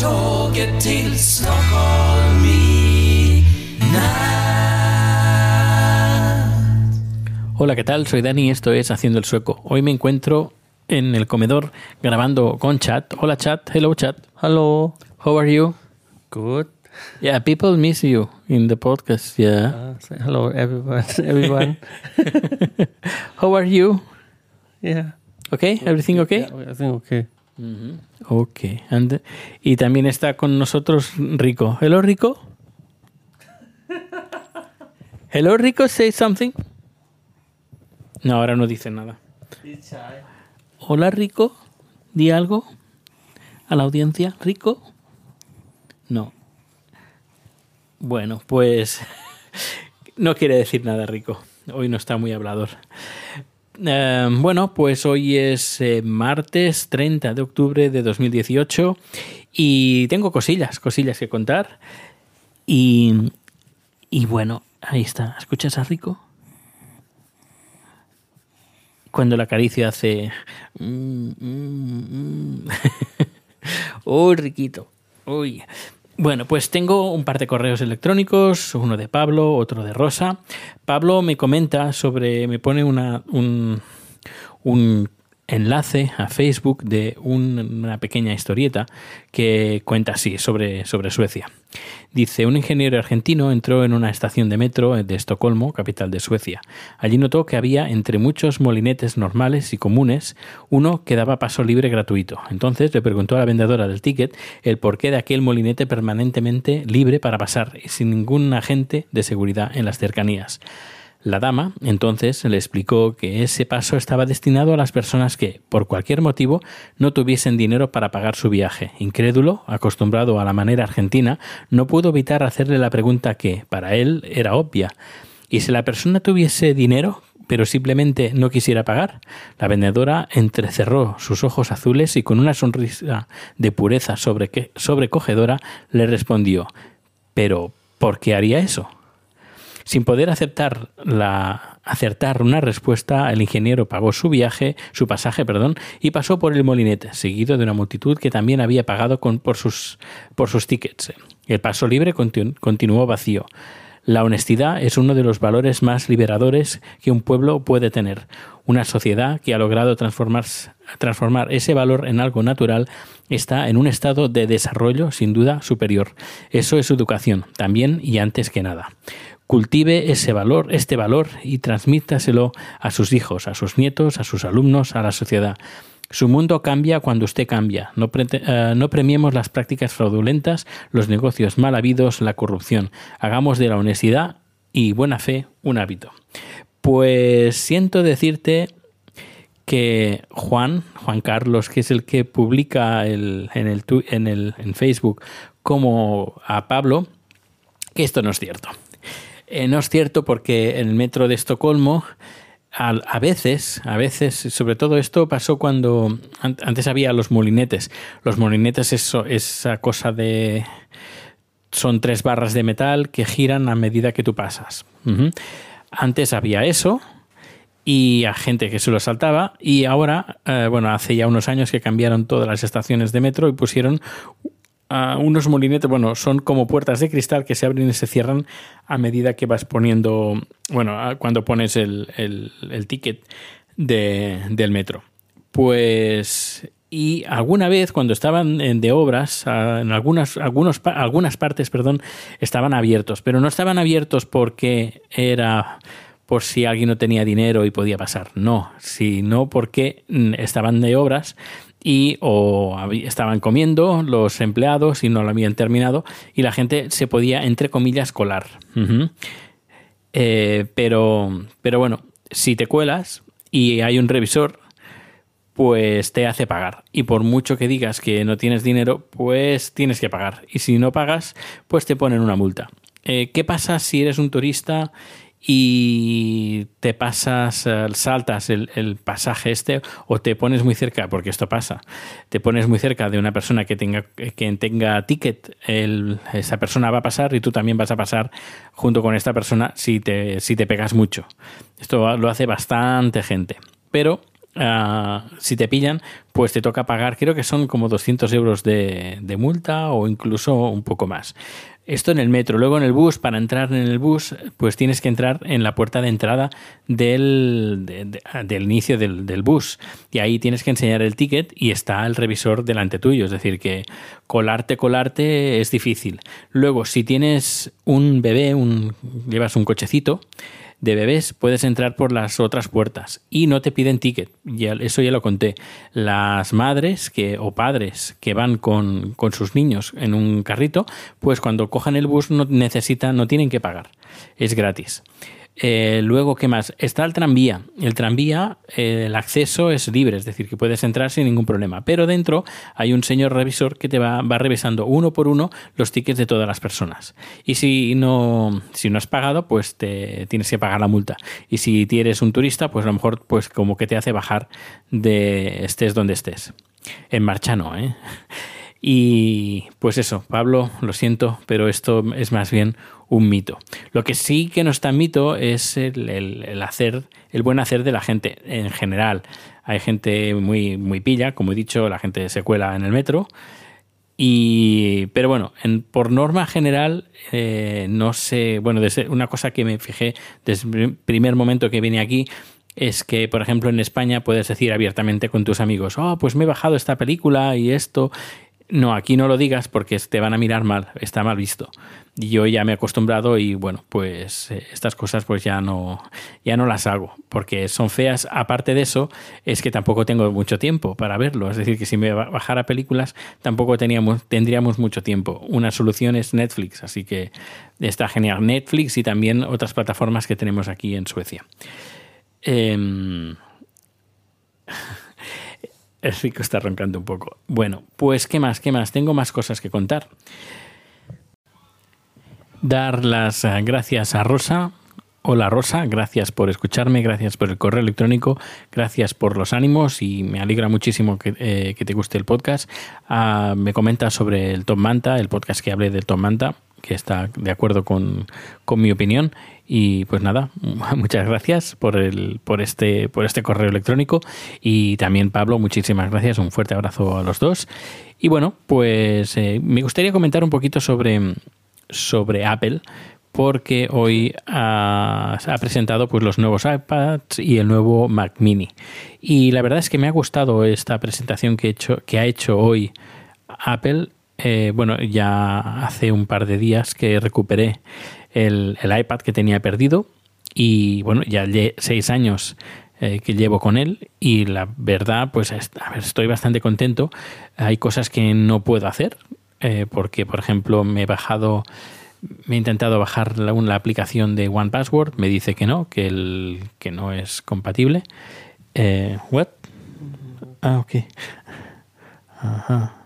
tåget till Stockholm i. Hola, ¿qué tal? Soy Dani y esto es Haciendo el Sueco. Hoy me encuentro en el comedor grabando con chat. Hola chat, hello chat. Hello. How are you? Good. Yeah, people miss you in the podcast. Yeah. Uh, say hello, everyone. everyone. How are you? yeah. Okay, everything okay? Yeah, I think okay. Ok. And- y también está con nosotros Rico. Hello Rico. Hello Rico, say something. No, ahora no dice nada. Hola Rico, di algo a la audiencia. Rico. No. Bueno, pues no quiere decir nada Rico. Hoy no está muy hablador. Eh, bueno, pues hoy es eh, martes 30 de octubre de 2018 y tengo cosillas, cosillas que contar. Y, y bueno, ahí está. ¿Escuchas a Rico? Cuando la acaricia hace... mm, mm, mm. Uy, Riquito. Uy. Bueno, pues tengo un par de correos electrónicos, uno de Pablo, otro de Rosa. Pablo me comenta sobre, me pone una, un, un enlace a Facebook de un- una pequeña historieta que cuenta así sobre, sobre Suecia. Dice, un ingeniero argentino entró en una estación de metro de Estocolmo, capital de Suecia. Allí notó que había entre muchos molinetes normales y comunes uno que daba paso libre gratuito. Entonces le preguntó a la vendedora del ticket el porqué de aquel molinete permanentemente libre para pasar y sin ningún agente de seguridad en las cercanías. La dama entonces le explicó que ese paso estaba destinado a las personas que, por cualquier motivo, no tuviesen dinero para pagar su viaje. Incrédulo, acostumbrado a la manera argentina, no pudo evitar hacerle la pregunta que, para él, era obvia. ¿Y si la persona tuviese dinero, pero simplemente no quisiera pagar? La vendedora entrecerró sus ojos azules y con una sonrisa de pureza sobre sobrecogedora le respondió ¿Pero por qué haría eso? Sin poder aceptar acertar una respuesta, el ingeniero pagó su viaje, su pasaje, perdón, y pasó por el molinete, seguido de una multitud que también había pagado con, por, sus, tickets. El paso libre continu- continuó vacío. La honestidad es uno de los valores más liberadores que un pueblo puede tener. Una sociedad que ha logrado transformar, transformar ese valor en algo natural está en un estado de desarrollo sin duda superior. Eso es educación, también y antes que nada. Cultive ese valor, este valor y transmítaselo a sus hijos, a sus nietos, a sus alumnos, a la sociedad. Su mundo cambia cuando usted cambia. No, eh, no premiemos las prácticas fraudulentas, los negocios mal habidos, la corrupción. Hagamos de la honestidad y buena fe un hábito. Pues siento decirte que Juan, Juan Carlos, que es el que publica el- en, el, en, el, en Facebook como a Pablo, que esto no es cierto. Eh, no es cierto porque el metro de Estocolmo a, veces, a veces, sobre todo esto pasó cuando an- antes había los molinetes. Los molinetes es esa cosa de son tres barras de metal que giran a medida que tú pasas. Antes había eso y a gente que se lo saltaba y ahora, eh, bueno, hace ya unos años que cambiaron todas las estaciones de metro y pusieron unos molinetes, bueno, son como puertas de cristal que se abren y se cierran a medida que vas poniendo, bueno, cuando pones el, el- ticket de- del metro. Pues, y alguna vez cuando estaban de obras, en algunas, algunos, algunas partes, perdón, estaban abiertos, pero no estaban abiertos porque era por si alguien no tenía dinero y podía pasar. No, sino porque mm, estaban de obras y o estaban comiendo los empleados y no lo habían terminado y la gente se podía, entre comillas, colar. Eh, pero, pero bueno, si te cuelas y hay un revisor, pues te hace pagar. Y por mucho que digas que no tienes dinero, pues tienes que pagar. Y si no pagas, pues te ponen una multa. Eh, ¿Qué pasa si eres un turista y te pasas, eh, saltas el, pasaje este o te pones muy cerca, porque esto pasa, te pones muy cerca de una persona que tenga, que tenga ticket, esa persona va a pasar y tú también vas a pasar junto con esta persona si te, si te pegas mucho. Esto lo hace bastante gente. Pero ah, si te pillan, pues te toca pagar, creo que son como 200 euros de multa o incluso un poco más. Esto en el metro. Luego en el bus, para entrar en el bus, pues tienes que entrar en la puerta de entrada del, de- de- del inicio del, del bus. Y ahí tienes que enseñar el ticket y está el revisor delante tuyo. Es decir, que colarte, colarte es difícil. Luego, si tienes un bebé, un, llevas un cochecito, de bebés puedes entrar por las otras puertas y no te piden ticket. Ya, eso ya lo conté. Las madres que, o padres que van con, con sus niños en un carrito, pues cuando cojan el bus no necesitan, no tienen que pagar. Es gratis. Eh, luego, ¿qué más? Está el tranvía. El tranvía, eh, el acceso es libre, es decir, que puedes entrar sin ningún problema. Pero dentro hay un señor revisor que te va, va revisando uno por uno los tickets de todas las personas. Y si no, si no has pagado, pues te tienes que pagar la multa. Y si eres un turista, pues a lo mejor, pues como que te hace bajar de estés donde estés. En marcha no, ¿eh? Y pues eso, Pablo, lo siento, pero esto es más bien un mito. Lo que sí que no está en mito es el, hacer, el buen hacer de la gente en general. Hay gente muy, muy pilla, como he dicho, la gente se cuela en el metro. Y, pero bueno, en- por norma general, eh, no sé, bueno, una cosa que me fijé desde el primer momento que vine aquí es que, por ejemplo, en España puedes decir abiertamente con tus amigos, oh, pues me he bajado esta película y esto. No, aquí no lo digas porque te van a mirar mal, está mal visto. Y yo ya me he acostumbrado y bueno, pues eh, estas cosas pues ya no, ya no las hago porque son feas. Aparte de eso, es que tampoco tengo mucho tiempo para verlo. Es decir, que si me ba- bajara películas tampoco tendríamos mucho tiempo. Una solución es Netflix, así que está genial. Netflix y también otras plataformas que tenemos aquí en Suecia. Em, el rico está roncando un poco. Bueno, pues ¿qué más? ¿Qué más? Tengo más cosas que contar. Dar las eh, gracias a Rosa. Hola Rosa, gracias por escucharme, gracias por el correo electrónico, gracias por los ánimos y me alegra muchísimo que, eh, que te guste el podcast. Ah, me comenta sobre el Tom Manta, el podcast que hablé del Tom Manta, que está de acuerdo con, con mi opinión. Y pues nada, muchas gracias por, el, por, este, por este correo electrónico. Y también Pablo, muchísimas gracias, un fuerte abrazo a los dos. Y bueno, pues eh, me gustaría comentar un poquito sobre, sobre Apple porque hoy ha, presentado pues, los nuevos iPads y el nuevo Mac Mini. Y la verdad es que me ha gustado esta presentación que, he hecho, que ha hecho hoy Apple. Eh, bueno, ya hace un par de días que recuperé el, iPad que tenía perdido y bueno, ya seis años eh, que llevo con él y la verdad, pues a ver, estoy bastante contento. Hay cosas que no puedo hacer eh, porque, por ejemplo, me he bajado, me he intentado bajar la, la aplicación de One Password, me dice que no, que, el, que no es compatible. Eh, ¿What? Ah, ok. Ajá.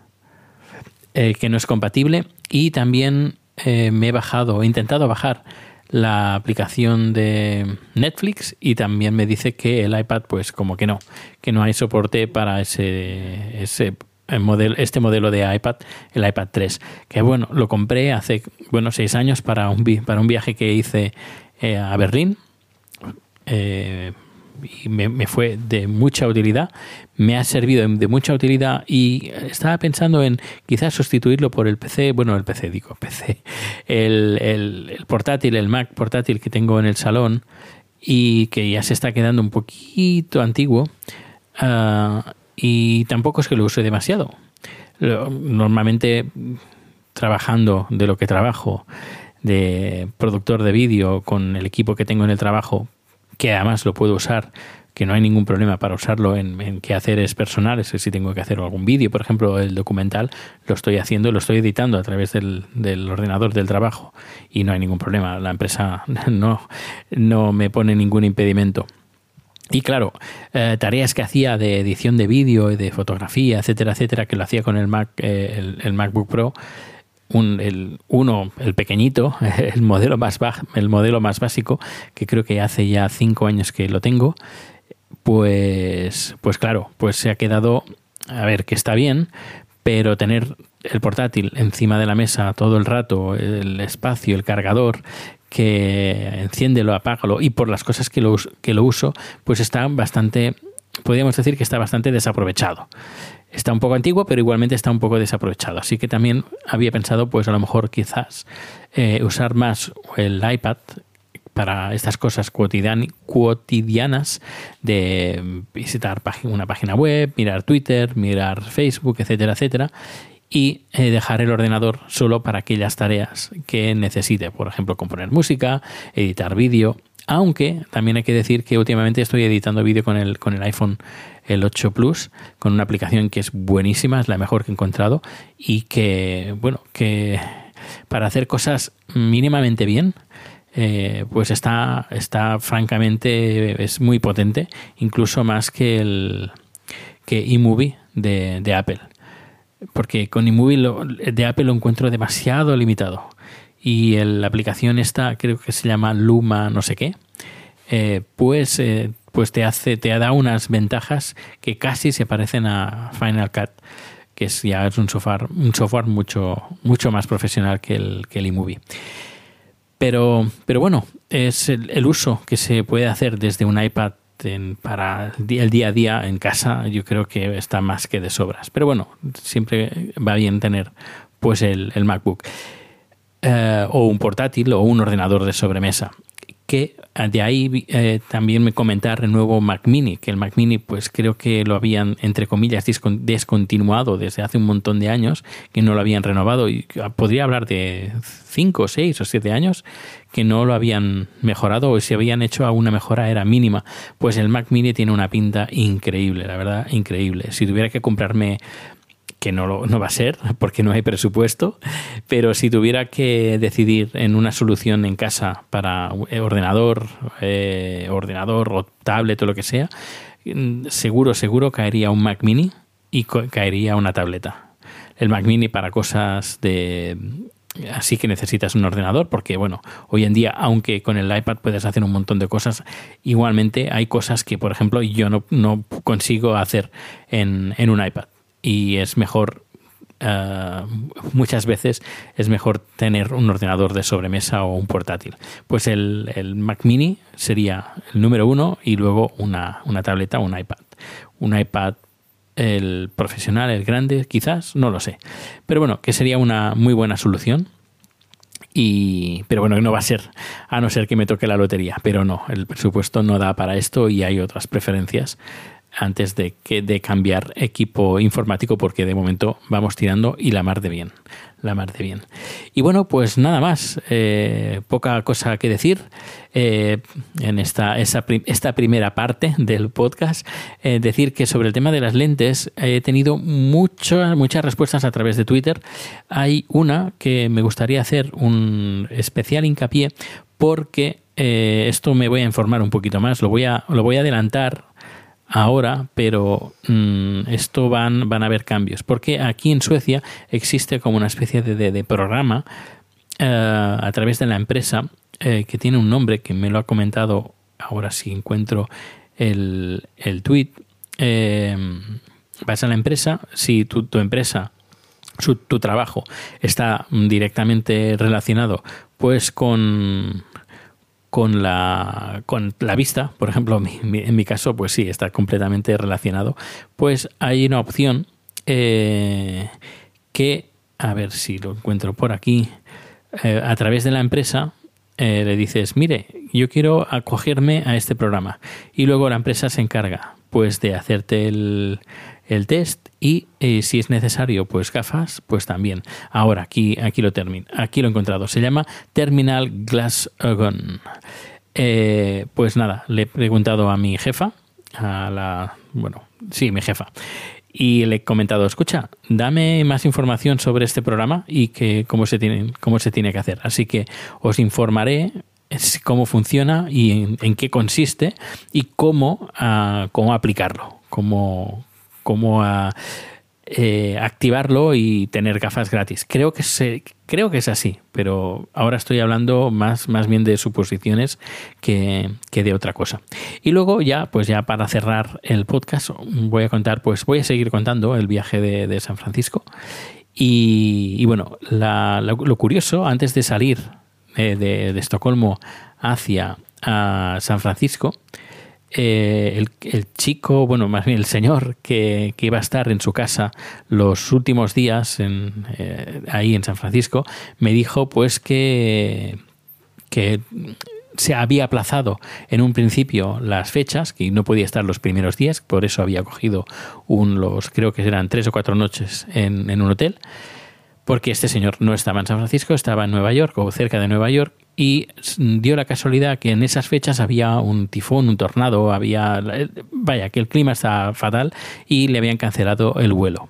Eh, que no es compatible y también eh, me he bajado, he intentado bajar la aplicación de Netflix y también me dice que el iPad pues como que no, que no hay soporte para ese, ese modelo, este modelo de iPad, el iPad 3, que bueno, lo compré hace bueno seis años para un, para un viaje que hice eh, a Berlín. Eh, y me, fue de mucha utilidad, me ha servido de mucha utilidad y estaba pensando en quizás sustituirlo por el PC, bueno, el PC digo, PC, el, portátil, el Mac portátil que tengo en el salón y que ya se está quedando un poquito antiguo ah, y tampoco es que lo use demasiado. Normalmente trabajando de lo que trabajo, de productor de vídeo con el equipo que tengo en el trabajo, que además lo puedo usar, que no hay ningún problema para usarlo en, en quehaceres personales, que si tengo que hacer algún vídeo, por ejemplo, el documental, lo estoy haciendo, lo estoy editando a través del, del ordenador del trabajo y no hay ningún problema, la empresa no, no me pone ningún impedimento. Y claro, eh, tareas que hacía de edición de vídeo y de fotografía, etcétera, etcétera, que lo hacía con el Mac, eh, el, el MacBook Pro, un, el uno, el pequeñito, el modelo más el modelo más básico, que creo que hace ya cinco años que lo tengo, pues, pues claro, pues se ha quedado, a ver, que está bien, pero tener el portátil encima de la mesa todo el rato, el espacio, el cargador, que enciéndelo, apágalo, y por las cosas que lo, que lo uso, pues está bastante podríamos decir que está bastante desaprovechado. Está un poco antiguo, pero igualmente está un poco desaprovechado. Así que también había pensado, pues a lo mejor quizás eh, usar más el iPad para estas cosas cotidian- cotidianas de visitar una página web, mirar Twitter, mirar Facebook, etcétera, etcétera, y eh, dejar el ordenador solo para aquellas tareas que necesite, por ejemplo, componer música, editar vídeo, aunque también hay que decir que últimamente estoy editando vídeo con el, con el iPhone el 8 Plus, con una aplicación que es buenísima, es la mejor que he encontrado y que, bueno, que para hacer cosas mínimamente bien, eh, pues está, está francamente, es muy potente, incluso más que el que eMovie de, de Apple. Porque con eMovie lo- de Apple lo encuentro demasiado limitado. Y el- la aplicación esta, creo que se llama Luma no sé qué, eh, pues, eh, pues te hace, te da unas ventajas que casi se parecen a Final Cut, que es ya es un software, un software mucho, mucho más profesional que el, que el eMovie. Pero, pero bueno, es el, uso que se puede hacer desde un iPad para el día, a día en casa, yo creo que está más que de sobras. Pero bueno, siempre va bien tener pues el MacBook. Eh, o un portátil o un ordenador de sobremesa. Que eh, de ahí eh, también me comentar el nuevo Mac Mini, que el Mac Mini pues creo que lo habían entre comillas descontinuado desde hace un montón de años, que no lo habían renovado y ah, podría hablar de 5, 6 o 7 años que no lo habían mejorado o si habían hecho alguna mejora era mínima. Pues el Mac Mini tiene una pinta increíble, la verdad, increíble. Si tuviera que comprarme que no, no va a ser porque no hay presupuesto, pero si tuviera que decidir en una solución en casa para ordenador, eh, ordenador o tablet o lo que sea, mm, seguro, seguro caería un Mac mini y caería una tableta. El Mac mini para cosas de... Así que necesitas un ordenador porque, bueno, hoy en día, aunque con el iPad puedes hacer un montón de cosas, igualmente hay cosas que, por ejemplo, yo no, consigo hacer en un iPad y es mejor eh, muchas veces es mejor tener un ordenador de sobremesa o un portátil. Pues el, el Mac Mini sería el número uno y luego una, una tableta un iPad. Un iPad, el profesional, el grande, quizás, no lo sé. Pero bueno, que sería una muy buena solución. Y, pero bueno, no va a ser, a no ser que me toque la lotería. Pero no, el presupuesto no da para esto y hay otras preferencias antes de, que, de cambiar equipo informático porque de momento vamos tirando y la mar de bien. La mar bien. Y bueno, pues nada más. eh, poca cosa que decir eh, en esta, esa, esta primera parte del podcast. Eh, decir que sobre el tema de las lentes he tenido muchas, muchas respuestas a través de Twitter. Hay una que me gustaría hacer un especial hincapié porque eh, esto me voy a informar un poquito más. Lo voy a, lo voy a adelantar ahora, pero mm, esto van, van a haber cambios. Porque aquí en Suecia existe como una especie de, de- programa eh, a través de la empresa eh, que tiene un nombre que me lo ha comentado ahora si encuentro el, el tweet. Eh, vas a la empresa, si tu, tu empresa su- tu trabajo está directamente relacionado pues con con la, con la vista, por ejemplo, en mi caso, pues sí, está completamente relacionado, pues hay una opción eh, que, a ver si lo encuentro por aquí, eh, a través de la empresa eh, le dices, mire, yo quiero acogerme a este programa. Y luego la empresa se encarga pues de hacerte el, el test y eh, si es necesario pues gafas pues también. Ahora aquí aquí lo termino aquí lo he encontrado. Se llama Terminal Glass Gun Eh, pues nada le he preguntado a mi jefa a la bueno sí mi jefa y le he comentado escucha dame más información sobre este programa y que cómo se tiene cómo se tiene que hacer. Así que os informaré cómo funciona y en, en qué consiste y cómo, ah, cómo aplicarlo, cómo, cómo ah, eh, activarlo y tener gafas gratis. Creo que, se, creo que es así, pero ahora estoy hablando más, más bien de suposiciones que, que de otra cosa. Y luego ya, pues ya para cerrar el podcast, voy a contar, pues voy a seguir contando el viaje de, de San Francisco. Y, bueno, la- lo, curioso, antes de salir eh, de, de Estocolmo hacia a San Francisco, eh, el, chico, bueno, más bien el señor que, que iba a estar en su casa los últimos días en, eh, ahí en San Francisco, me dijo pues que, que se había aplazado en un principio las fechas, que no podía estar los primeros días, por eso había cogido un, los, creo que eran tres o cuatro noches en, en un hotel, porque este señor no estaba en San Francisco, estaba en Nueva York o cerca de Nueva York, y dio la casualidad que en esas fechas había un tifón, un tornado, había, vaya, que el clima estaba fatal y le habían cancelado el vuelo.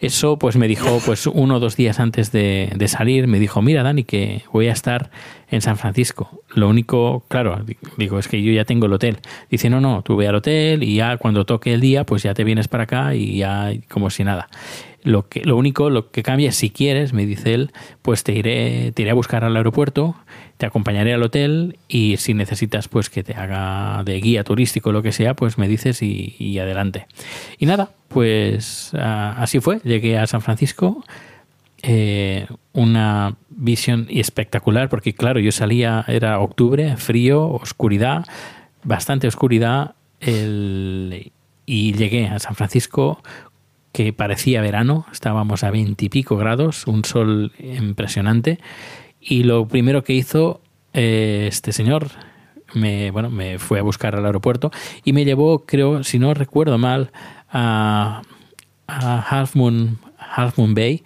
Eso pues me dijo pues uno o dos días antes de, de salir, me dijo, mira Dani, que voy a estar en San Francisco. Lo único, claro, di- digo, es que yo ya tengo el hotel. Dice, no, no, tú ve al hotel y ya cuando toque el día, pues ya te vienes para acá y ya como si nada. Lo, que, lo único, lo que cambia, si quieres, me dice él, pues te iré, te iré a buscar al aeropuerto, te acompañaré al hotel y si necesitas pues que te haga de guía turístico o lo que sea, pues me dices y, adelante. Y nada, pues así fue. Llegué a San Francisco, eh, una visión espectacular porque claro, yo salía, era octubre, frío, oscuridad, bastante oscuridad el- y llegué a San Francisco que parecía verano, estábamos a veintipico grados, un sol impresionante y lo primero que hizo eh, este señor me, bueno, me fue a buscar al aeropuerto y me llevó, creo, si no recuerdo mal, a, a Half, Moon, Half Moon Bay,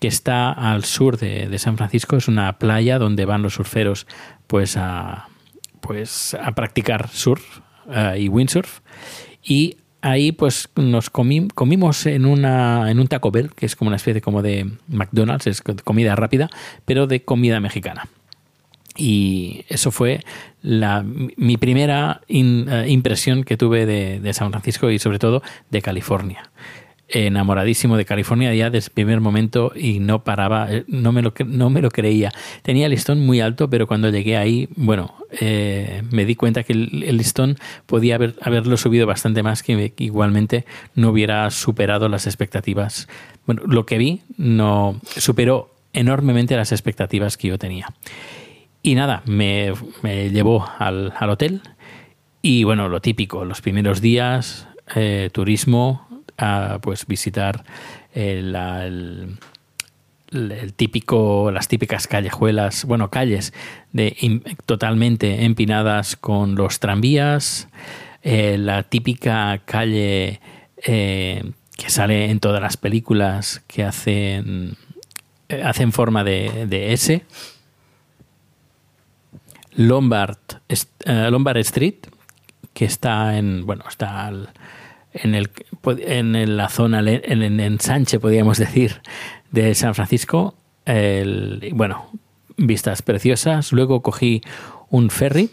que está al sur de, San Francisco. Es una playa donde van los surferos pues a, pues, a practicar surf eh, y windsurf. Y ahí pues nos comimos en, una, en un Taco Bell, que es como una especie como de McDonald's, es comida rápida, pero de comida mexicana. Y eso fue la, mi primera eh, impresión que tuve de San Francisco y sobre todo de California. Enamoradísimo de California ya desde el primer momento y no paraba, eh, no me lo, no me lo creía. Tenía el listón muy alto, pero cuando llegué ahí, bueno, eh, me di cuenta que el, listón podía haber, haberlo subido bastante más, que igualmente no hubiera superado las expectativas. Bueno, lo que vi no superó enormemente las expectativas que yo tenía. Y nada, me, me llevó al, al hotel y bueno, lo típico, los primeros días, eh, turismo, a, pues visitar el, el- típico, las típicas callejuelas, bueno, calles de, totalmente empinadas con los tranvías, eh, la típica calle eh, que sale en todas las películas que hacen, eh, hacen forma de, de S. Lombard, Lombard Street, que está en, bueno, está en, el, en la zona, en, en ensanche, podríamos decir, de San Francisco. El- bueno, vistas preciosas. Luego cogí un ferry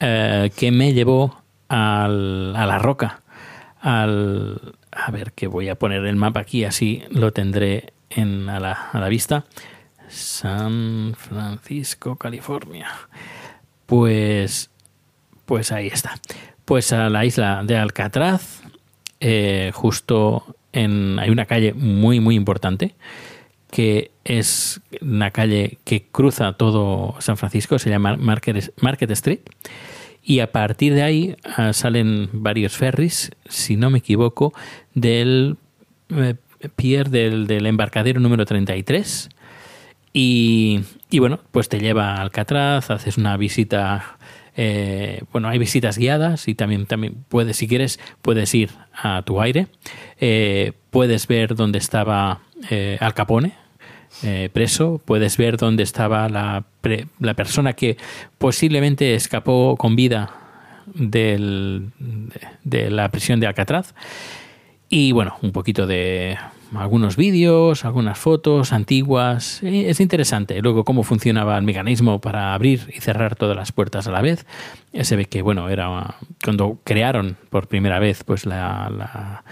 eh, que me llevó al- a la roca. A ver, que voy a poner el mapa aquí, así lo tendré en, a, la, a la vista. San Francisco, California. Pues, pues ahí está. Pues a la isla de Alcatraz, eh, justo en, hay una calle muy, muy importante que es una calle que cruza todo San Francisco, se llama Market, Street. Y a partir de ahí ah, salen varios ferries, si no me equivoco, del eh, pier del, del embarcadero número 33. Y, y bueno, pues te lleva a Alcatraz, haces una visita. Eh, bueno, hay visitas guiadas y también, también puedes, si quieres, puedes ir a tu aire. Eh, puedes ver dónde estaba eh, Al Capone, preso, puedes ver dónde estaba la, pre- la persona que posiblemente escapó con vida de, de la prisión de Alcatraz. Y bueno, un poquito de algunos vídeos, algunas fotos antiguas. Es interesante. Luego, cómo funcionaba el mecanismo para abrir y cerrar todas las puertas a la vez. Se ve que, bueno, era cuando crearon por primera vez pues la,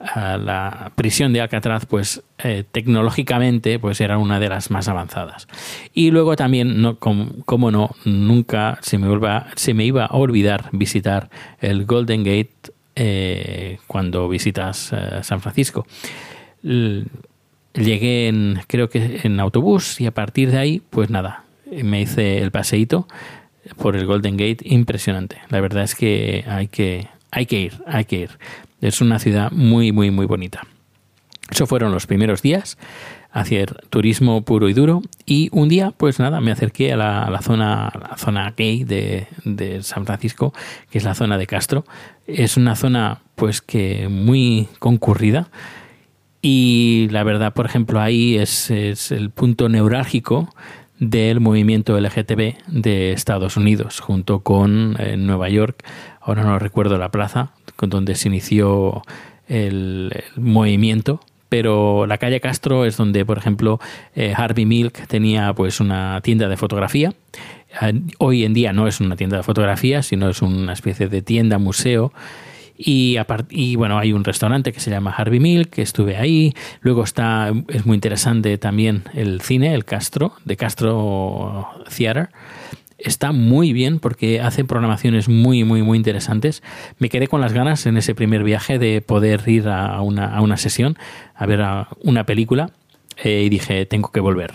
la, prisión de Alcatraz, pues eh, tecnológicamente, pues era una de las más avanzadas. Y luego también, no, como, no, nunca se me, vuelva, se me iba a olvidar visitar el Golden Gate eh, cuando visitas eh, San Francisco. Llegué en, creo que en autobús y a partir de ahí, pues nada, me hice el paseíto por el Golden Gate impresionante. La verdad es que hay que, hay que ir, hay que ir. Es una ciudad muy, muy, muy bonita. Eso fueron los primeros días, hacer turismo puro y duro. Y un día, pues nada, me acerqué a la, a la zona, a la zona gay de, de San Francisco, que es la zona de Castro. Es una zona, pues que muy concurrida. Y la verdad, por ejemplo, ahí es, es el punto neurálgico del movimiento LGTB de Estados Unidos, junto con eh, Nueva York, ahora no recuerdo la plaza, con donde se inició el, movimiento, pero la calle Castro es donde, por ejemplo, eh, Harvey Milk tenía pues una tienda de fotografía. Eh, hoy en día no es una tienda de fotografía, sino es una especie de tienda museo. Y, y bueno, hay un restaurante que se llama Harvey Milk, que estuve ahí. Luego está, es muy interesante también el cine, el Castro, de Castro Theater. Está muy bien porque hacen programaciones muy, muy, muy interesantes. Me quedé con las ganas en ese primer viaje de poder ir a una, a una sesión, a ver a una película. eh, y dije, tengo que volver.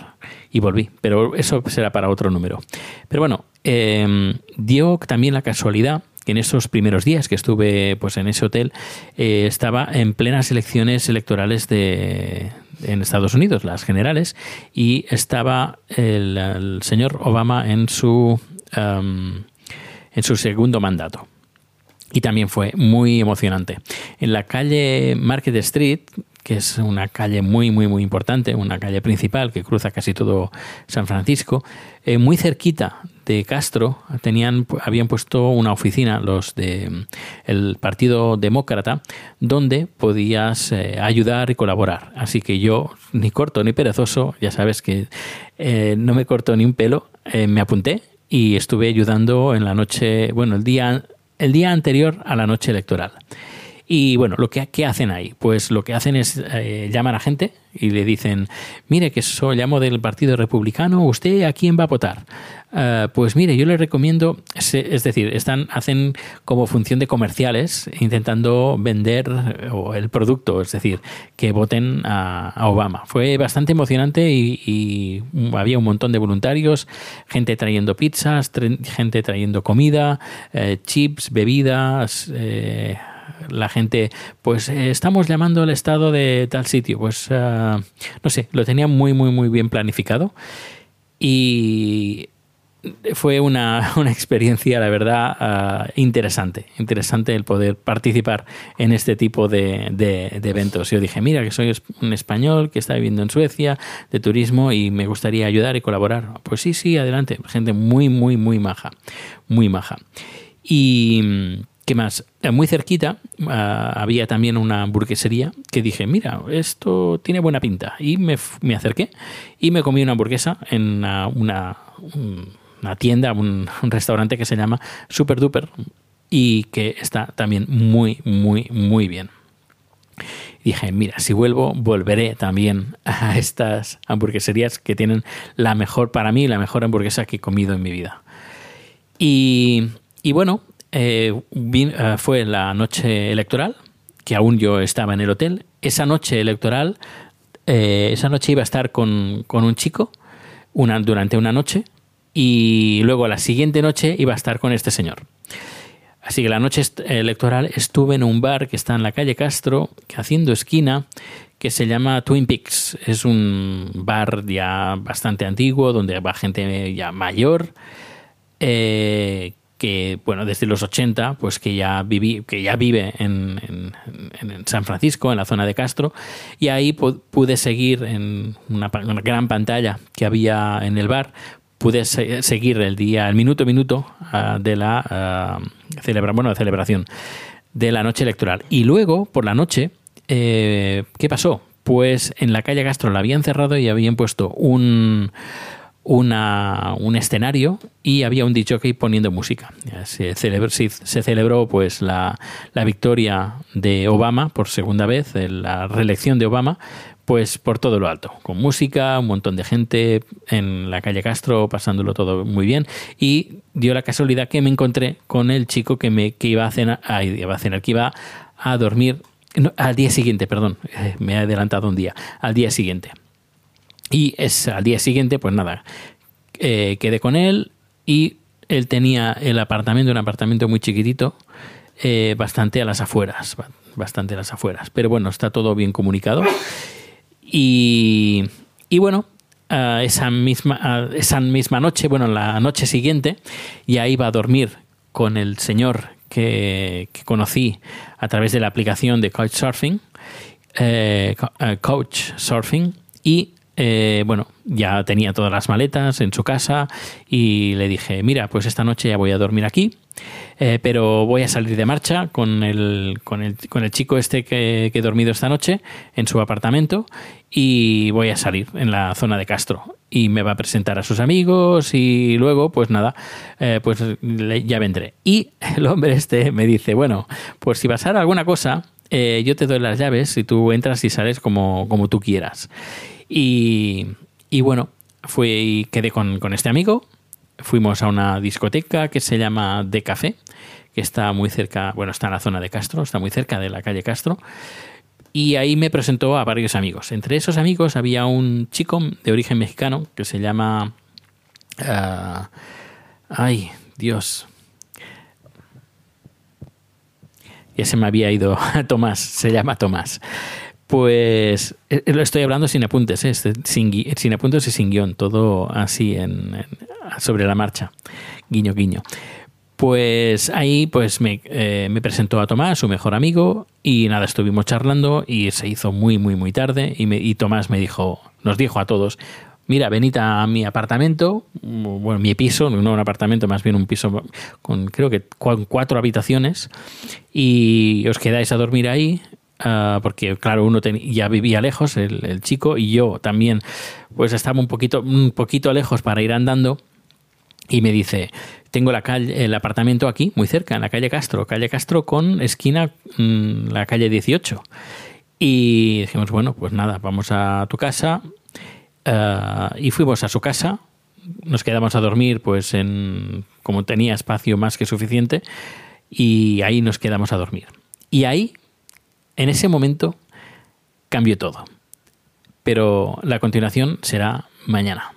Y volví, pero eso será para otro número. Pero bueno, eh, dio también la casualidad en esos primeros días que estuve pues en ese hotel eh, estaba en plenas elecciones electorales de en Estados Unidos, las generales, y estaba el, señor Obama en su um, en su segundo mandato. Y también fue muy emocionante. En la calle Market Street, que es una calle muy, muy, muy importante, una calle principal que cruza casi todo San Francisco, eh, muy cerquita de Castro tenían, habían puesto una oficina los de el Partido Demócrata donde podías eh, ayudar y colaborar. Así que yo, ni corto ni perezoso, ya sabes que eh, no me corto ni un pelo, eh, me apunté y estuve ayudando en la noche, bueno, el día, el día anterior a la noche electoral. Y bueno, lo que ¿qué hacen ahí? Pues lo que hacen es eh, llaman a gente y le dicen, mire que soy llamo del Partido Republicano, ¿usted a quién va a votar? Uh, pues mire, yo le recomiendo, es decir, están, hacen como función de comerciales intentando vender el producto, es decir, que voten a, a Obama. Fue bastante emocionante y, y, había un montón de voluntarios, gente trayendo pizzas, gente trayendo comida, eh, chips, bebidas. Eh, la gente, pues eh, estamos llamando al estado de tal sitio, pues uh, no sé, lo tenía muy, muy, muy bien planificado y fue una, una experiencia, la verdad, uh, interesante, interesante el poder participar en este tipo de, de, de, eventos. Yo dije, mira, que soy un español que está viviendo en Suecia de turismo y me gustaría ayudar y colaborar. Pues sí, sí, adelante, gente muy, muy, muy maja, muy maja. Y ¿Qué más? Muy cerquita uh, había también una hamburguesería que dije, mira, esto tiene buena pinta. Y me, me acerqué y me comí una hamburguesa en una, una, una tienda, un, un, restaurante que se llama Super Duper y que está también muy, muy, muy bien. Dije, mira, si vuelvo, volveré también a estas hamburgueserías que tienen la mejor, para mí, la mejor hamburguesa que he comido en mi vida. Y, y bueno, eh, uh, fue la noche electoral, que aún yo estaba en el hotel. Esa noche electoral, eh, esa noche iba a estar con, con un chico durante una noche y luego la siguiente noche iba a estar con este señor. Así que la noche electoral estuve en un bar que está en la calle Castro, haciendo esquina, que se llama Twin Peaks. Es un bar ya bastante antiguo, donde va gente ya mayor, eh, que bueno desde los 80 pues que ya viví que ya vive en, en, en, San Francisco en la zona de Castro y ahí pude seguir en una, una, gran pantalla que había en el bar. Pude se seguir el día el minuto a minuto uh, de la uh, celebra bueno de celebración de la noche electoral. Y luego por la noche eh, qué pasó pues en la calle Castro la habían cerrado y habían puesto un una, un escenario y había un DJ poniendo música. Se celebró, pues la, la, victoria de Obama por segunda vez, la reelección de Obama, pues por todo lo alto, con música, un montón de gente en la calle Castro pasándolo todo muy bien y dio la casualidad que me encontré con el chico que me que iba a cenar, iba a cenar que iba a dormir al día siguiente, perdón, eh, me he adelantado un día, al día siguiente. Y es al día siguiente, pues nada, eh, quedé con él y él tenía el apartamento, un apartamento muy chiquitito, eh, bastante a las afueras, ba- bastante a las afueras. Pero bueno, está todo bien comunicado. Y, y bueno, esa, misma, esa misma noche, bueno, la noche siguiente, ya iba a dormir con el señor que, conocí a través de la aplicación de Couchsurfing, co- eh, Couchsurfing, y eh, bueno, ya tenía todas las maletas en su casa y le dije, mira, pues esta noche ya voy a dormir aquí, eh, pero voy a salir de marcha con el, con el, con el chico este que, que he dormido esta noche en su apartamento y voy a salir en la zona de Castro y me va a presentar a sus amigos y luego pues nada, eh, pues ya vendré. Y el hombre este me dice, bueno, pues si pasara alguna cosa, yo te doy las llaves y tú entras y sales como, como tú quieras. Y, y bueno, fui quedé con, con este amigo. Fuimos a una discoteca que se llama De Café, que está muy cerca, bueno, está en la zona de Castro, está muy cerca de la calle Castro. Y ahí me presentó a varios amigos. Entre esos amigos había un chico de origen mexicano que se llama... ah, ay, Dios. Ya se me había ido Tomás, se llama Tomás. Pues eh, lo estoy hablando sin apuntes, ¿eh? Este, sin, apuntes y sin guion, todo así en, sobre la marcha, guiño, guiño. Pues ahí pues me, eh, me presentó a Tomás, su mejor amigo, y nada, estuvimos charlando y se hizo muy, muy, muy tarde y, me- y Tomás me dijo, nos dijo a todos, mira, venid a mi apartamento, mm, bueno, mi piso, no un apartamento, más bien un piso con creo que cu- cuatro habitaciones, y os quedáis a dormir ahí, ah, porque claro, uno ten- ya vivía lejos, el, chico, y yo también, pues estaba un poquito, un poquito lejos para ir andando, y me dice, tengo la calle, el apartamento aquí, muy cerca, en la calle Castro, calle Castro con esquina mm, la calle 18. Y dijimos, bueno, pues nada, vamos a tu casa. Ah, y fuimos a su casa, nos quedamos a dormir, pues en como tenía espacio más que suficiente, y ahí nos quedamos a dormir. Y ahí, en ese momento, cambió todo. Pero la continuación será mañana.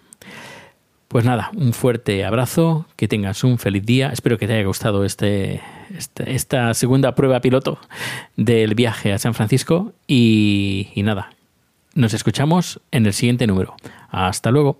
Pues nada, un fuerte abrazo, que tengas un feliz día. Espero que te haya gustado este, este- esta segunda prueba piloto del viaje a San Francisco. Y, y nada, nos escuchamos en el siguiente número. Hasta luego.